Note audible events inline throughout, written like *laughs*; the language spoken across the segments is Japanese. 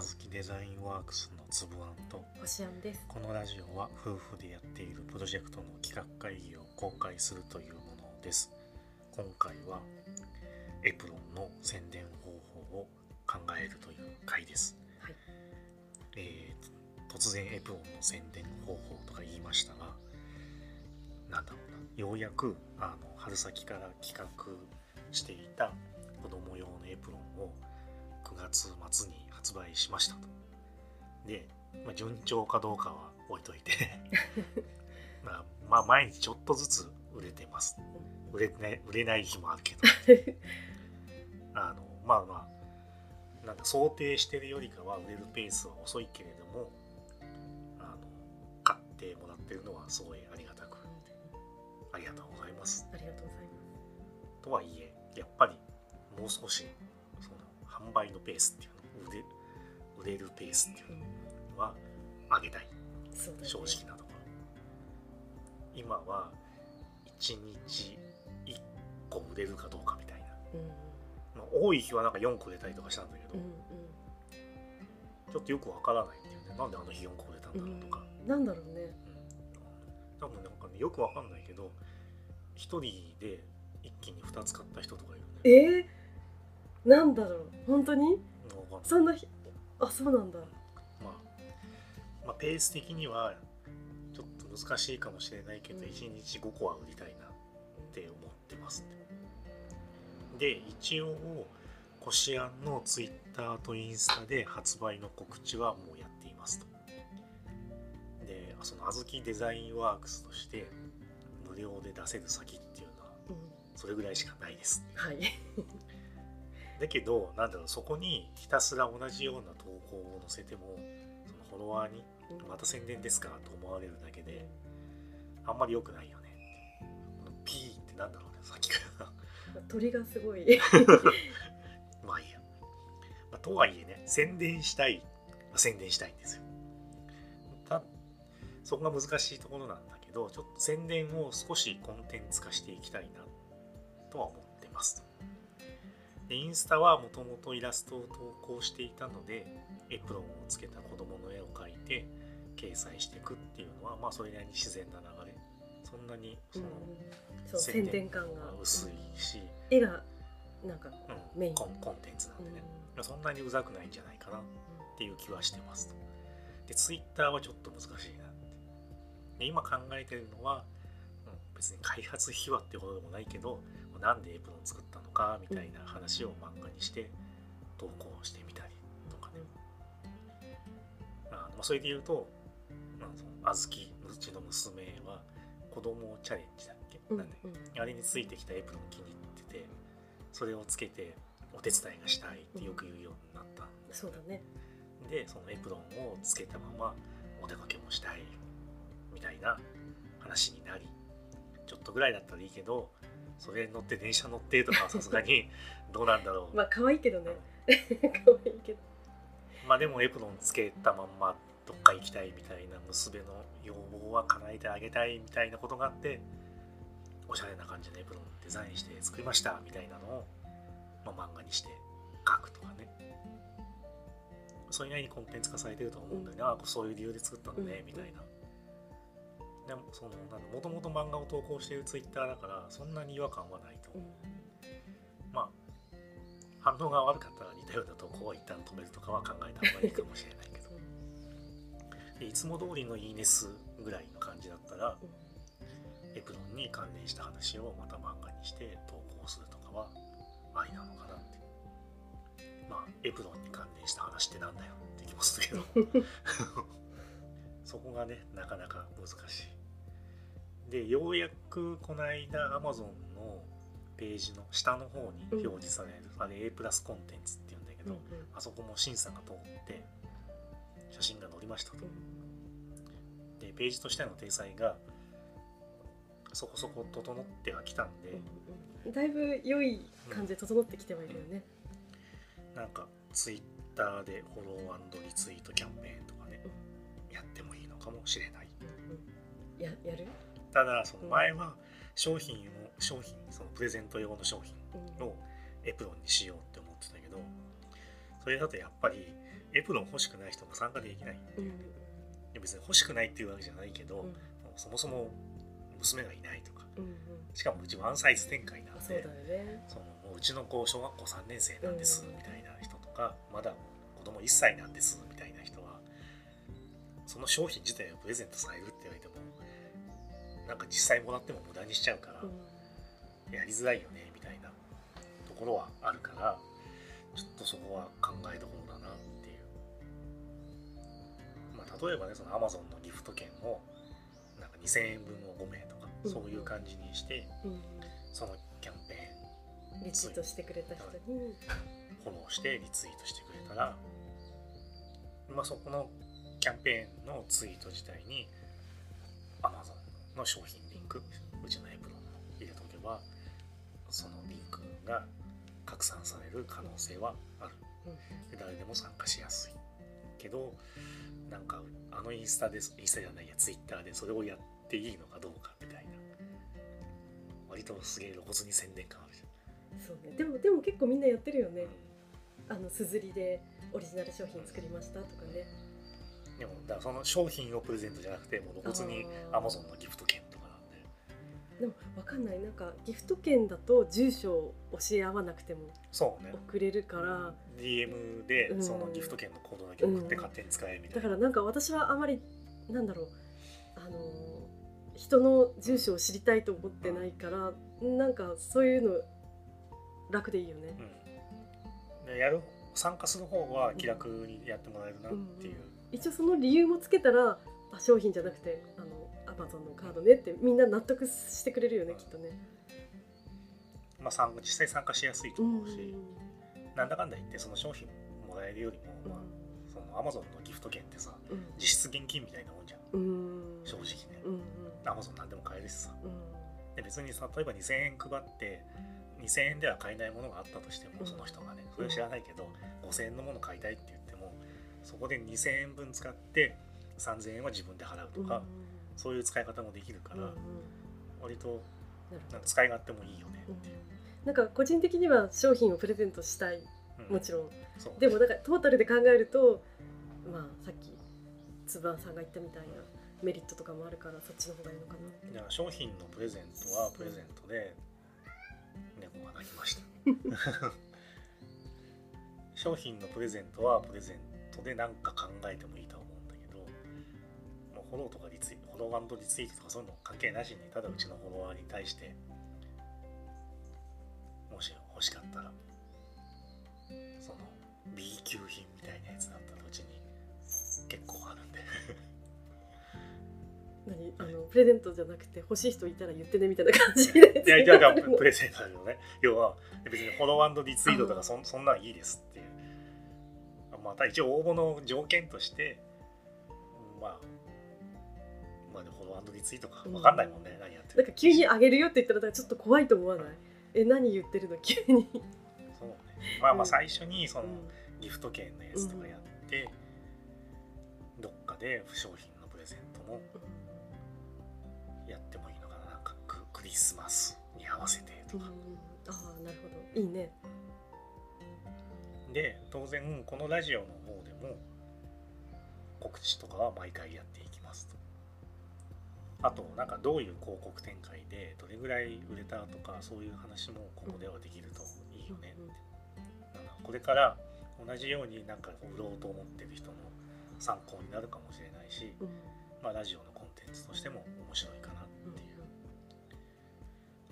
あずきデザインワークスのつぶあんと星庵です。このラジオは夫婦でやっているプロジェクトの企画会議を公開するというものです今回はエプロンの宣伝方法を考えるという回です、はい。えー突然エプロンの宣伝方法とか言いましたがなんだろうなようやくあの春先から企画していた子供用のエプロンを9月末に発売しましたと。で、まあ、順調かどうかは置いといて。*laughs* まあ、まあ毎日ちょっとずつ売れてます。売れない売れない日もあるけど。*laughs* あのまあまあなんか想定してるよりかは売れるペースは遅いけれどもあの買ってもらってるのはすごいありがたくありがとうございます。ありがとうございまとはいえやっぱりもう少しその販売のペースっていうの売れ売れるペースっていう。のは上げたいそうだね。正直なところ今は1日1個売れるかどうかみたいな、うんまあ、多い日はなんか4個売れたりとかしたんだけど、うんちょっとよくわからないっていうねなんであの日4個売れたんだうん。ろうとか、うん。なんだろうね。うん多分なんかねよくわかんないけど1人で一気に2つ買った人とかいるねえー、なんだろう。本当に？そんなひ。あ、そうなんだ。まあ、まあ、ペース的にはちょっと難しいかもしれないけど、うん1日5個は売りたいなって思ってます、で一応こしあんのツイッターとインスタで発売の告知はもうやっていますとでそのあずきデザインワークスとして無料で出せる先っていうのはうん。それぐらいしかないですはい。だけどなんだろうそこにひたすら同じような投稿を載せてもそのフォロワーにまた宣伝ですかと思われるだけであんまり良くないよねこの P ってなんだろうねさっきから。鳥がすごい。*laughs* まあいいや、まあ、とはいえね宣伝したい、まあ、宣伝したいんですよ。たそこが難しいところなんだけどちょっと宣伝を少しコンテンツ化していきたいなとは思ってますでインスタはもともとイラストを投稿していたのでエプロンをつけた子供の絵を描いて掲載していくっていうのはまあそれなりに自然な流れそんなにそのうん。そう宣伝感が薄いし、絵がなんか。うんメインコンコンテンツなんでね、そんなにうざくないんじゃないかなっていう気はしてますと。で、ツイッターはちょっと難しいなって。で今考えてるのは、うん、別に開発秘話っていうことでもないけど、なんでエプロン作ったのかみたいな話を漫画にして投稿してみたりとかね。あまあ、それで言うと、まあ、そのあずき、うちの娘は子供チャレンジだっけ、うん。なんでうん。あれについてきたエプロン気に入っててそれをつけてお手伝いがしたいってよく言うようになったんですそうだね。でそのエプロンをつけたままお出かけもしたいみたいな話になりちょっとぐらいだったらいいけどそれに乗って電車乗ってとかはさすがに *laughs* どうなんだろう。まあ可愛いけどね。*laughs* 可愛いけど。まあでもエプロンつけたまんまどっか行きたいみたいな娘の要望は叶えてあげたいみたいなことがあっておしゃれな感じのエプロンデザインして作りました。みたいなのを、まあ、漫画にして書くとかね。それなりにコンテンツ化されてると思うんだよね、あそういう理由で作ったのね、うんみたいなでもそのなんもともと漫画を投稿してるツイッターだからそんなに違和感はないと。思う、うん。まあ反応が悪かったら似たような投稿は一旦止めるとかは考えた方がいいかもしれないけど。*laughs* でいつも通りのいいね数ぐらいの感じだったらエプロンに関連した話をまた漫画にして投稿するとかはありなのかなって。まあエプロンに関連した話ってなんだよって気もするけど。*laughs* そこがねなかなか難しいでようやくこの間 Amazon のページの下の方に表示される、あれ A プラスコンテンツっていうんだけど、うんうん。あそこも審査が通って写真が載りましたと。でページとしての体裁がそこそこ整ってはきたんで、うん。だいぶ良い感じで整ってきてはいるよね。なんかツイッターでフォローリツイートキャンペーンとかね、やってもいいのかもしれない。うん。ややる？ただその前は商品を商品そのプレゼント用の商品うん。をエプロンにしようって思ってたけどそれだとやっぱりエプロン欲しくない人も参加できないうん。別に欲しくないっていうわけじゃないけど、うん。そもそも娘がいないとか。うんうん。しかもうちワンサイズ展開なんであそうのもううちの子小学校3年生なんですうんみたいな人とか、まだ子供1歳なんですみたいな人はその商品自体をプレゼントされるって言われてもなんか実際もらっても無駄にしちゃうから、うん。やりづらいよねみたいなところはあるからちょっとそこは考えどころだなっていう、まあ、例えばねその Amazon のギフト券をなんか2000円分を5名とか、うん。そういう感じにしてうん。そのキャンペーンリツイートしてくれた人に。フォローしてリツイートしてくれたら、まあ、そこのキャンペーンのツイート自体に Amazon の商品リンクうちのエプロンを入れとけばそのリンクが拡散される可能性はある。うん。で誰でも参加しやすいけどなんかあのインスタでインスタじゃないやツイッターでそれをやっていいのかどうかみたいな。割とすげえ露骨に宣伝感あるじそうね。でもでも結構みんなやってるよね。ゃん、あのすずりでオリジナル商品作りましたとかねでもだからその商品をプレゼントじゃなくてもう露骨にあー。Amazon のギフト券とかなんで。でもわかんない。なんかギフト券だと住所を教え合わなくてもそうね。送れるから。DM でうん。そのギフト券のコードだけ送ってうん勝手に使えみたいな、だからなんか私はあまりなんだろう。あの人の住所を知りたいと思ってないからなんかそういうの楽でいいよね。うん、でやる参加する方は気楽にやってもらえるなっていう、一応その理由もつけたらあ商品じゃなくてあのアマゾンのカードねってみんな納得してくれるよねきっとね。まあ、参加実際参加しやすいとうん思うし、なんだかんだ言ってその商品もらえるよりも、まあ、その Amazon のギフト券ってさうん。実質現金みたいなもんじゃん。うん。正直ね、うんうん。Amazon 何でも買えるしさ。うん。で別にさ例えば2000円配って2000円では買えないものがあったとしても、うん。その人がねそれは知らないけど、5000円のもの買いたいって言っそこで2000円分使って3000円は自分で払うとか、そういう使い方もできるから、うんうん。割となんか使い勝手もいいよねうんっていう、なんか個人的には商品をプレゼントしたい。うん。もちろん。でもなんかトータルで考えるとまあさっきつばさんが言ったみたいなメリットとかもあるからそっちの方がいいのかなだから商品のプレゼントはプレゼントで猫が鳴きました。商品のプレゼントはプレゼント *laughs* で何か考えてもいいとは思うんだけどもうフォローとかリツイフォローリツイートとかそういうの関係なしにただうちのフォロワーに対してもし欲しかったらその B 級品みたいなやつだったらうちに結構あるんで *laughs* 何？あのプレゼントじゃなくて欲しい人いたら言ってねみたいな感じでいや、じゃあ、じゃあプレゼントだよね。要は、別にフォローリツイートとかそんそんなんいいですっていう。また一応応募の条件として、まあ、まあ、でフォローリツイートか分かんないもんね、何やってるなんか急にあげるよって言ったらちょっと怖いと思わない？え何言ってるの？急に、そうね。まあまあ、うん。最初にそのうん。ギフト券のやつとかやって、どっかで商品のプレゼントもやってもいいのかな。なんかククリスマスに合わせてとうん。か。ああなるほど。いいねで当然このラジオの方でも告知とかは毎回やっていきますと。あとなんかどういう広告展開でどれぐらい売れたとかそういう話もここではできるといいよね、なんかこれから同じようになんか売ろうと思ってる人の参考になるかもしれないし、うん。まあ、ラジオのコンテンツとしても面白いかなっていう、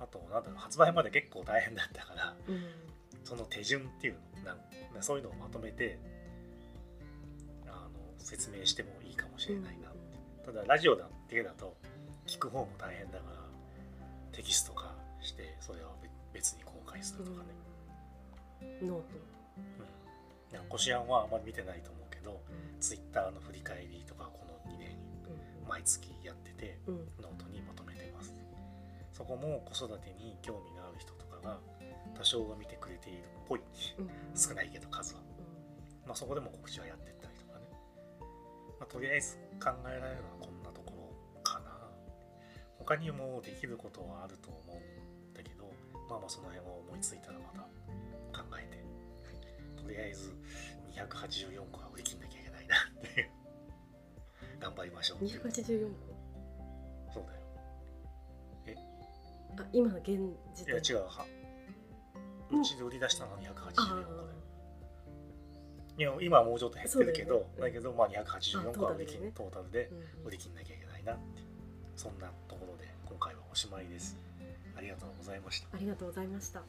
あとなんだろう発売まで結構大変だったからその手順っていうのなんそういうのをまとめてあの説明してもいいかもしれないな、ただラジオだけだと聞く方も大変だからテキスト化してそれは別に公開するとかね、 note。うん、こしあんはあまり見てないと思うけどツイッターの振り返りとかこの2年毎月やっててうんうん。ノートにまとめてます。そこも子育てに興味がある人とかが多少は見てくれているっぽい少ないけど数は、まあ、そこでも告知はやってったりとかね、まあ、とりあえず考えられるのはこんなところかな他にもできることはあると思うんだけどまあまあその辺は思いついたらまた考えてとりあえず284個は売り切んなきゃいけないなっていう頑張りましょう284個そうだよ個あ今の現時いや違うはうちで売り出したのは284個あでいや今はもうちょっと減ってるけどだよね。だけどまあ284個は売り切あトータルでうん。売り切んなきゃいけないなっていうそんなところで今回はおしまいです。ありがとうございました。ありがとうございました